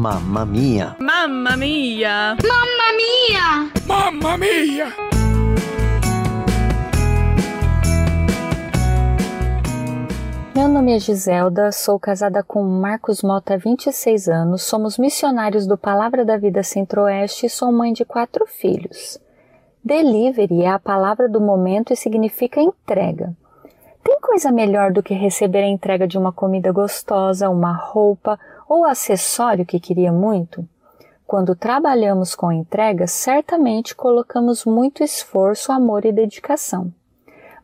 Mamma mia! Mamma mia! Mamma mia! Mamma mia! Meu nome é Giselda, sou casada com Marcos Mota há 26 anos, somos missionários do Palavra da Vida Centro-Oeste e sou mãe de quatro filhos. Delivery é a palavra do momento e significa entrega. Tem coisa melhor do que receber a entrega de uma comida gostosa, uma roupa ou acessório que queria muito? Quando trabalhamos com entrega, certamente colocamos muito esforço, amor e dedicação.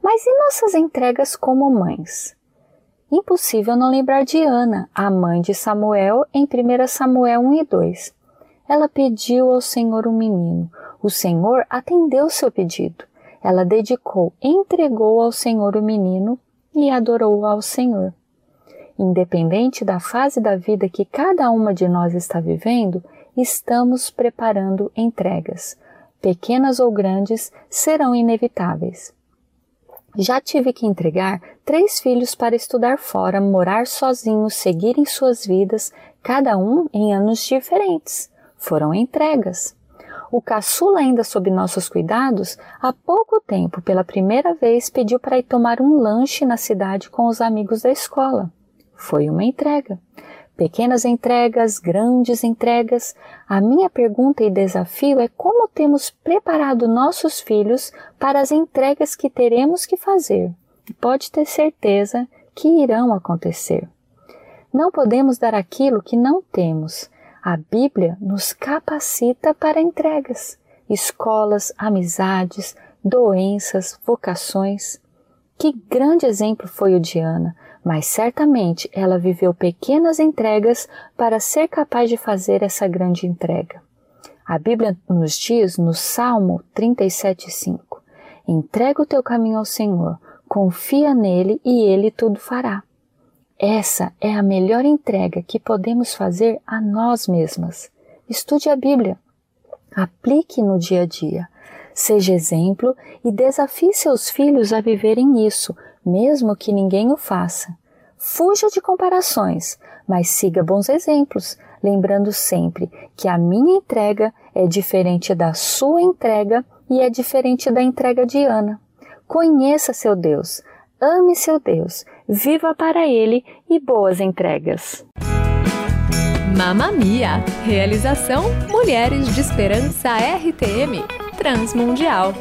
Mas e nossas entregas como mães? Impossível não lembrar de Ana, a mãe de Samuel, em 1 Samuel 1 e 2. Ela pediu ao Senhor um menino. O Senhor atendeu seu pedido. Ela dedicou, entregou ao Senhor o menino e adorou ao Senhor. Independente da fase da vida que cada uma de nós está vivendo, estamos preparando entregas. Pequenas ou grandes serão inevitáveis. Já tive que entregar três filhos para estudar fora, morar sozinhos, seguirem suas vidas, cada um em anos diferentes. Foram entregas. O caçula, ainda sob nossos cuidados, há pouco tempo, pela primeira vez, pediu para ir tomar um lanche na cidade com os amigos da escola. Foi uma entrega. Pequenas entregas, grandes entregas. A minha pergunta e desafio é como temos preparado nossos filhos para as entregas que teremos que fazer. Pode ter certeza que irão acontecer. Não podemos dar aquilo que não temos. A Bíblia nos capacita para entregas, escolas, amizades, doenças, vocações. Que grande exemplo foi o de Ana, mas certamente ela viveu pequenas entregas para ser capaz de fazer essa grande entrega. A Bíblia nos diz no Salmo 37,5: Entrega o teu caminho ao Senhor, confia nele e ele tudo fará. Essa é a melhor entrega que podemos fazer a nós mesmas. Estude a Bíblia, aplique no dia a dia, seja exemplo e desafie seus filhos a viverem isso, mesmo que ninguém o faça. Fuja de comparações, mas siga bons exemplos, lembrando sempre que a minha entrega é diferente da sua entrega e é diferente da entrega de Ana. Conheça seu Deus, ame seu Deus, viva para ele e boas entregas. Mamma Mia! Realização Mulheres de Esperança RTM Transmundial.